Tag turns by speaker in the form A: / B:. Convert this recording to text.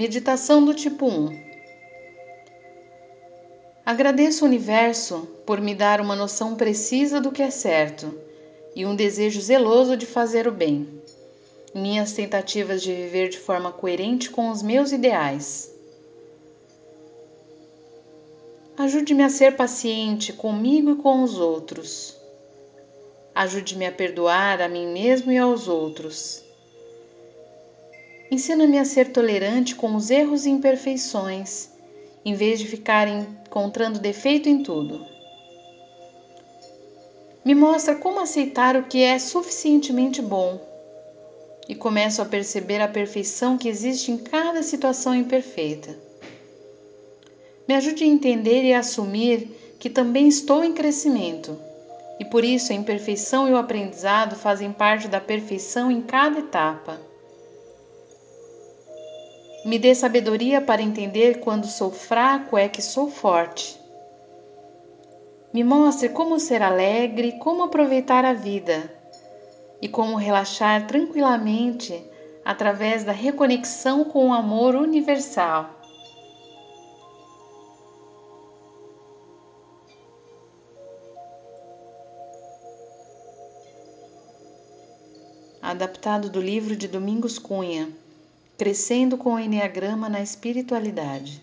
A: Meditação do tipo 1 Agradeço ao universo por me dar uma noção precisa do que é certo e um desejo zeloso de fazer o bem. Minhas tentativas de viver de forma coerente com os meus ideais. Ajude-me a ser paciente comigo e com os outros. Ajude-me a perdoar a mim mesmo e aos outros. Ensina-me a ser tolerante com os erros e imperfeições, em vez de ficar encontrando defeito em tudo. Me mostra como aceitar o que é suficientemente bom e começo a perceber a perfeição que existe em cada situação imperfeita. Me ajude a entender e a assumir que também estou em crescimento e por isso a imperfeição e o aprendizado fazem parte da perfeição em cada etapa. Me dê sabedoria para entender quando sou fraco é que sou forte. Me mostre como ser alegre, como aproveitar a vida e como relaxar tranquilamente através da reconexão com o amor universal. Adaptado do livro de Domingos Cunha Crescendo com o Enneagrama na Espiritualidade.